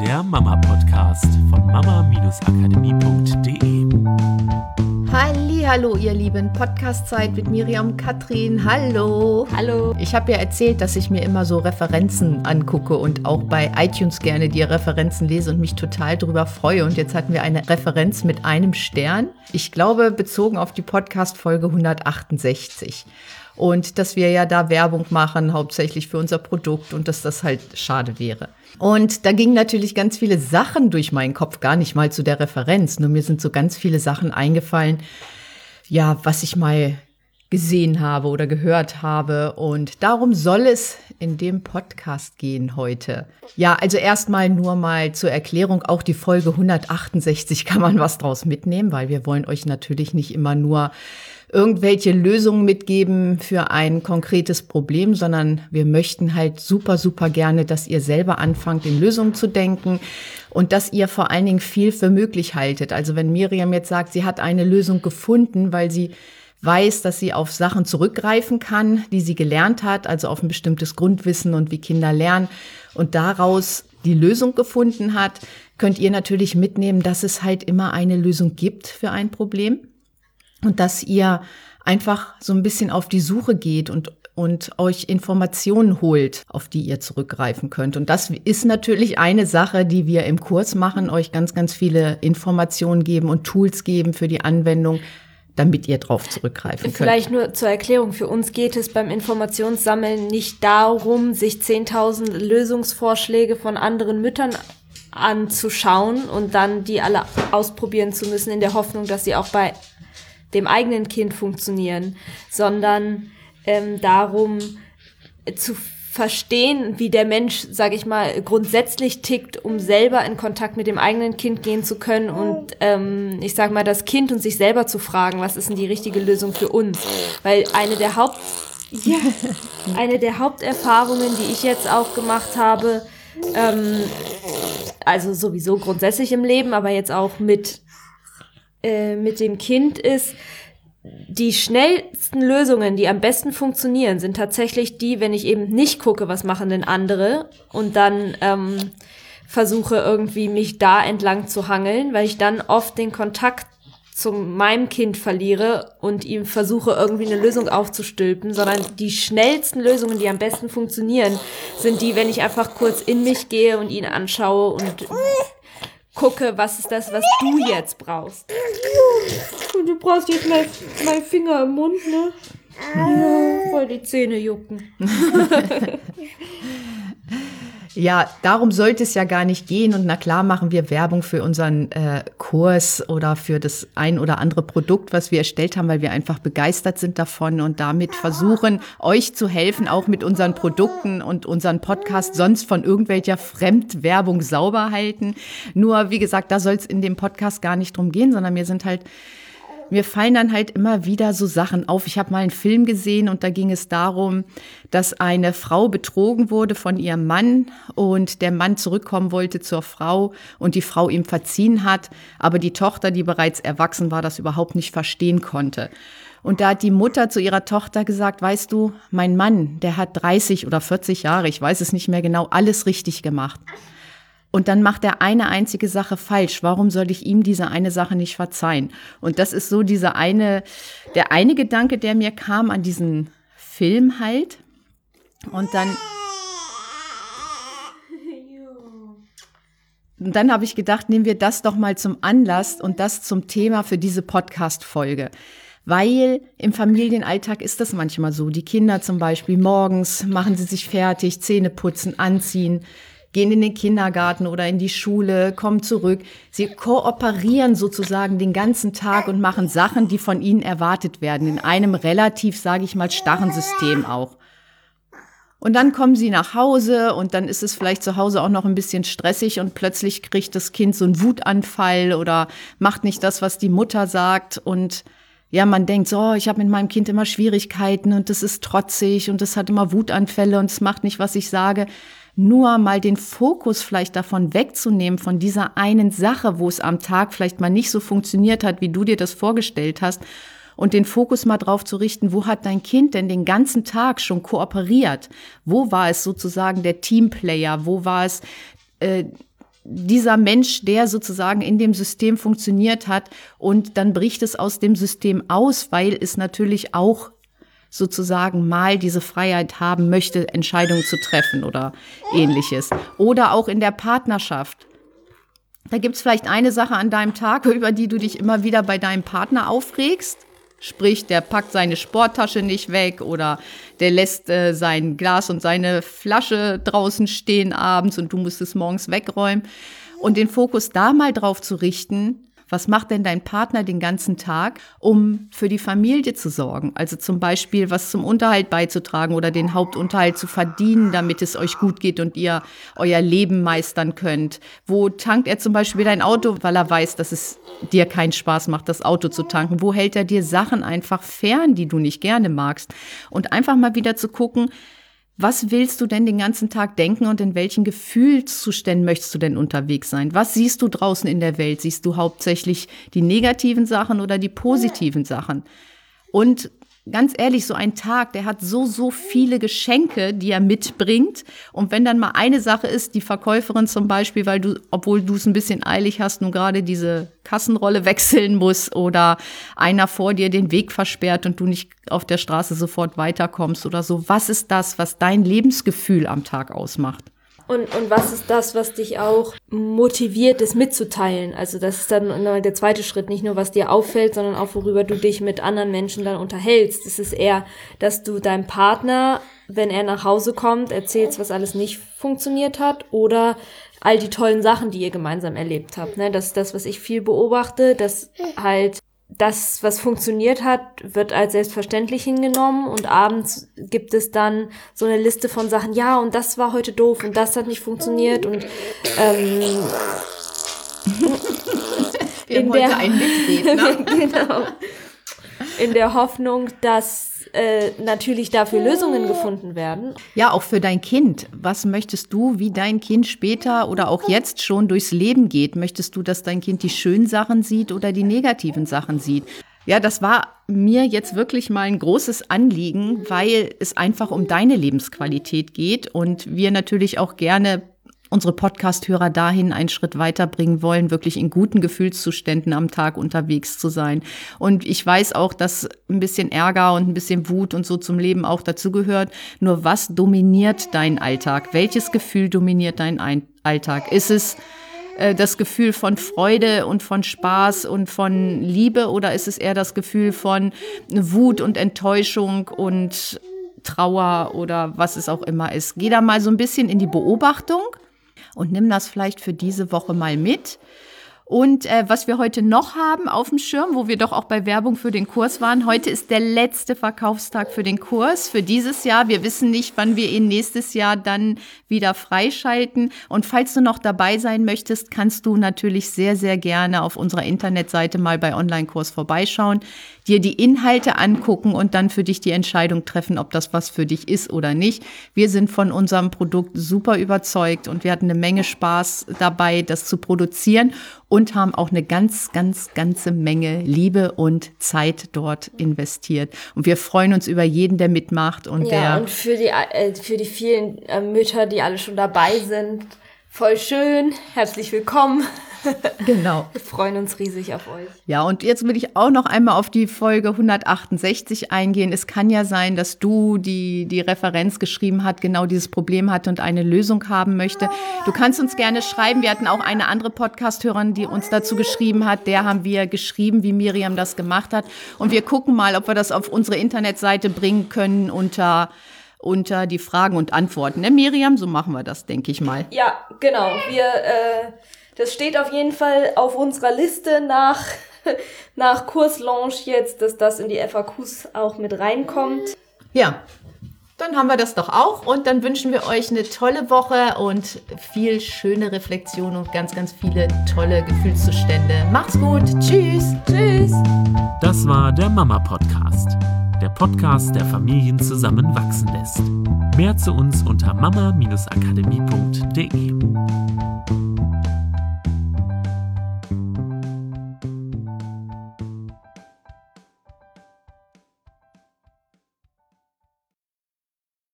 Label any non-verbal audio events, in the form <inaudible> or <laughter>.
der Mama-Podcast von mama-akademie.de. Hallo, ihr Lieben, Podcastzeit mit Miriam Katrin. Hallo. Hallo. Ich habe ja erzählt, dass ich mir immer so Referenzen angucke und auch bei iTunes gerne die Referenzen lese und mich total darüber freue. Und jetzt hatten wir eine Referenz mit einem Stern. Ich glaube, bezogen auf die Podcast-Folge 168 und dass wir ja da Werbung machen, hauptsächlich für unser Produkt und dass das halt schade wäre. Und da gingen natürlich ganz viele Sachen durch meinen Kopf, gar nicht mal zu der Referenz, nur mir sind so ganz viele Sachen eingefallen, ja, was ich mal gesehen habe oder gehört habe. Und darum soll es in dem Podcast gehen heute. Ja, also erstmal nur mal zur Erklärung, auch die Folge 168 kann man was draus mitnehmen, weil wir wollen euch natürlich nicht immer nur irgendwelche Lösungen mitgeben für ein konkretes Problem, sondern wir möchten halt super, super gerne, dass ihr selber anfangt, in Lösungen zu denken und dass ihr vor allen Dingen viel für möglich haltet. Also wenn Miriam jetzt sagt, sie hat eine Lösung gefunden, weil sie weiß, dass sie auf Sachen zurückgreifen kann, die sie gelernt hat, also auf ein bestimmtes Grundwissen und wie Kinder lernen und daraus die Lösung gefunden hat, könnt ihr natürlich mitnehmen, dass es halt immer eine Lösung gibt für ein Problem und dass ihr einfach so ein bisschen auf die Suche geht und und euch Informationen holt, auf die ihr zurückgreifen könnt. Und das ist natürlich eine Sache, die wir im Kurs machen, euch ganz, ganz viele Informationen geben und Tools geben für die Anwendung, damit ihr drauf zurückgreifen könnt. Vielleicht nur zur Erklärung, für uns geht es beim Informationssammeln nicht darum, sich 10.000 Lösungsvorschläge von anderen Müttern anzuschauen und dann die alle ausprobieren zu müssen in der Hoffnung, dass sie auch bei dem eigenen Kind funktionieren, sondern ähm, darum zu verstehen, wie der Mensch, sage ich mal, grundsätzlich tickt, um selber in Kontakt mit dem eigenen Kind gehen zu können und ähm, ich sage mal, das Kind und sich selber zu fragen, was ist denn die richtige Lösung für uns? Weil eine der Haupt ja, <laughs> eine der Haupterfahrungen, die ich jetzt auch gemacht habe, ähm, also sowieso grundsätzlich im Leben, aber jetzt auch mit äh, mit dem Kind ist, die schnellsten Lösungen, die am besten funktionieren, sind tatsächlich die, wenn ich eben nicht gucke, was machen denn andere und dann ähm, versuche irgendwie mich da entlang zu hangeln, weil ich dann oft den Kontakt zu meinem Kind verliere und ihm versuche irgendwie eine Lösung aufzustülpen, sondern die schnellsten Lösungen, die am besten funktionieren, sind die, wenn ich einfach kurz in mich gehe und ihn anschaue und gucke, was ist das, was du jetzt brauchst. Und du brauchst jetzt mein, mein Finger im Mund, ne? Ja, voll die Zähne jucken. <laughs> Ja, darum sollte es ja gar nicht gehen. Und na klar machen wir Werbung für unseren äh, Kurs oder für das ein oder andere Produkt, was wir erstellt haben, weil wir einfach begeistert sind davon und damit versuchen, euch zu helfen, auch mit unseren Produkten und unseren Podcast sonst von irgendwelcher Fremdwerbung sauber halten. Nur, wie gesagt, da soll es in dem Podcast gar nicht drum gehen, sondern wir sind halt mir fallen dann halt immer wieder so Sachen auf. Ich habe mal einen Film gesehen und da ging es darum, dass eine Frau betrogen wurde von ihrem Mann und der Mann zurückkommen wollte zur Frau und die Frau ihm verziehen hat, aber die Tochter, die bereits erwachsen war, das überhaupt nicht verstehen konnte. Und da hat die Mutter zu ihrer Tochter gesagt, weißt du, mein Mann, der hat 30 oder 40 Jahre, ich weiß es nicht mehr genau, alles richtig gemacht. Und dann macht er eine einzige Sache falsch. Warum soll ich ihm diese eine Sache nicht verzeihen? Und das ist so dieser eine, der eine Gedanke, der mir kam an diesen Film halt. Und dann, und dann habe ich gedacht, nehmen wir das doch mal zum Anlass und das zum Thema für diese Podcast-Folge. Weil im Familienalltag ist das manchmal so. Die Kinder zum Beispiel morgens machen sie sich fertig, Zähne putzen, anziehen gehen in den Kindergarten oder in die Schule, kommen zurück. Sie kooperieren sozusagen den ganzen Tag und machen Sachen, die von ihnen erwartet werden, in einem relativ, sage ich mal, starren System auch. Und dann kommen sie nach Hause und dann ist es vielleicht zu Hause auch noch ein bisschen stressig und plötzlich kriegt das Kind so einen Wutanfall oder macht nicht das, was die Mutter sagt und ja, man denkt so, ich habe mit meinem Kind immer Schwierigkeiten und das ist trotzig und das hat immer Wutanfälle und es macht nicht, was ich sage nur mal den Fokus vielleicht davon wegzunehmen, von dieser einen Sache, wo es am Tag vielleicht mal nicht so funktioniert hat, wie du dir das vorgestellt hast, und den Fokus mal drauf zu richten, wo hat dein Kind denn den ganzen Tag schon kooperiert? Wo war es sozusagen der Teamplayer? Wo war es äh, dieser Mensch, der sozusagen in dem System funktioniert hat und dann bricht es aus dem System aus, weil es natürlich auch sozusagen mal diese Freiheit haben möchte, Entscheidungen zu treffen oder ähnliches. Oder auch in der Partnerschaft. Da gibt es vielleicht eine Sache an deinem Tag, <laughs> über die du dich immer wieder bei deinem Partner aufregst. Sprich, der packt seine Sporttasche nicht weg oder der lässt äh, sein Glas und seine Flasche draußen stehen abends und du musst es morgens wegräumen. Und den Fokus da mal drauf zu richten, was macht denn dein Partner den ganzen Tag, um für die Familie zu sorgen? Also zum Beispiel was zum Unterhalt beizutragen oder den Hauptunterhalt zu verdienen, damit es euch gut geht und ihr euer Leben meistern könnt. Wo tankt er zum Beispiel dein Auto, weil er weiß, dass es dir keinen Spaß macht, das Auto zu tanken? Wo hält er dir Sachen einfach fern, die du nicht gerne magst? Und einfach mal wieder zu gucken, was willst du denn den ganzen Tag denken und in welchen Gefühlszuständen möchtest du denn unterwegs sein? Was siehst du draußen in der Welt? Siehst du hauptsächlich die negativen Sachen oder die positiven Sachen? Und ganz ehrlich, so ein Tag, der hat so, so viele Geschenke, die er mitbringt. Und wenn dann mal eine Sache ist, die Verkäuferin zum Beispiel, weil du, obwohl du es ein bisschen eilig hast, nun gerade diese Kassenrolle wechseln muss oder einer vor dir den Weg versperrt und du nicht auf der Straße sofort weiterkommst oder so. Was ist das, was dein Lebensgefühl am Tag ausmacht? Und, und was ist das, was dich auch motiviert, es mitzuteilen? Also das ist dann der zweite Schritt, nicht nur was dir auffällt, sondern auch worüber du dich mit anderen Menschen dann unterhältst. Es ist eher, dass du deinem Partner, wenn er nach Hause kommt, erzählst, was alles nicht funktioniert hat oder all die tollen Sachen, die ihr gemeinsam erlebt habt. Ne? Das ist das, was ich viel beobachte, dass halt das, was funktioniert hat, wird als selbstverständlich hingenommen und abends gibt es dann so eine Liste von Sachen, ja, und das war heute doof und das hat nicht funktioniert und ähm, Wir in der, ein Mitglied, <laughs> genau. In der Hoffnung, dass äh, natürlich dafür Lösungen gefunden werden. Ja, auch für dein Kind. Was möchtest du, wie dein Kind später oder auch jetzt schon durchs Leben geht? Möchtest du, dass dein Kind die schönen Sachen sieht oder die negativen Sachen sieht? Ja, das war mir jetzt wirklich mal ein großes Anliegen, weil es einfach um deine Lebensqualität geht und wir natürlich auch gerne unsere Podcast-Hörer dahin einen Schritt weiterbringen wollen, wirklich in guten Gefühlszuständen am Tag unterwegs zu sein. Und ich weiß auch, dass ein bisschen Ärger und ein bisschen Wut und so zum Leben auch dazugehört. Nur was dominiert deinen Alltag? Welches Gefühl dominiert deinen Alltag? Ist es äh, das Gefühl von Freude und von Spaß und von Liebe oder ist es eher das Gefühl von Wut und Enttäuschung und Trauer oder was es auch immer ist. Geh da mal so ein bisschen in die Beobachtung und nimm das vielleicht für diese Woche mal mit. Und äh, was wir heute noch haben auf dem Schirm, wo wir doch auch bei Werbung für den Kurs waren, heute ist der letzte Verkaufstag für den Kurs für dieses Jahr. Wir wissen nicht, wann wir ihn nächstes Jahr dann wieder freischalten. Und falls du noch dabei sein möchtest, kannst du natürlich sehr, sehr gerne auf unserer Internetseite mal bei Online-Kurs vorbeischauen dir die Inhalte angucken und dann für dich die Entscheidung treffen, ob das was für dich ist oder nicht. Wir sind von unserem Produkt super überzeugt und wir hatten eine Menge Spaß dabei, das zu produzieren und haben auch eine ganz, ganz, ganze Menge Liebe und Zeit dort investiert. Und wir freuen uns über jeden, der mitmacht und ja, der. Und für die, äh, für die vielen äh, Mütter, die alle schon dabei sind, voll schön. Herzlich willkommen. <laughs> Genau. Wir freuen uns riesig auf euch. Ja, und jetzt will ich auch noch einmal auf die Folge 168 eingehen. Es kann ja sein, dass du, die die Referenz geschrieben hat, genau dieses Problem hat und eine Lösung haben möchte. Du kannst uns gerne schreiben. Wir hatten auch eine andere Podcast-Hörerin, die uns dazu geschrieben hat. Der haben wir geschrieben, wie Miriam das gemacht hat. Und wir gucken mal, ob wir das auf unsere Internetseite bringen können unter unter die Fragen und Antworten. Ne, Miriam? So machen wir das, denke ich mal. Ja, genau. Wir äh das steht auf jeden Fall auf unserer Liste nach, <laughs> nach Kurslaunch jetzt, dass das in die FAQs auch mit reinkommt. Ja, dann haben wir das doch auch und dann wünschen wir euch eine tolle Woche und viel schöne Reflexion und ganz, ganz viele tolle Gefühlszustände. Macht's gut. Tschüss. Tschüss. Das war der Mama Podcast. Der Podcast, der Familien zusammenwachsen lässt. Mehr zu uns unter mama-akademie.de.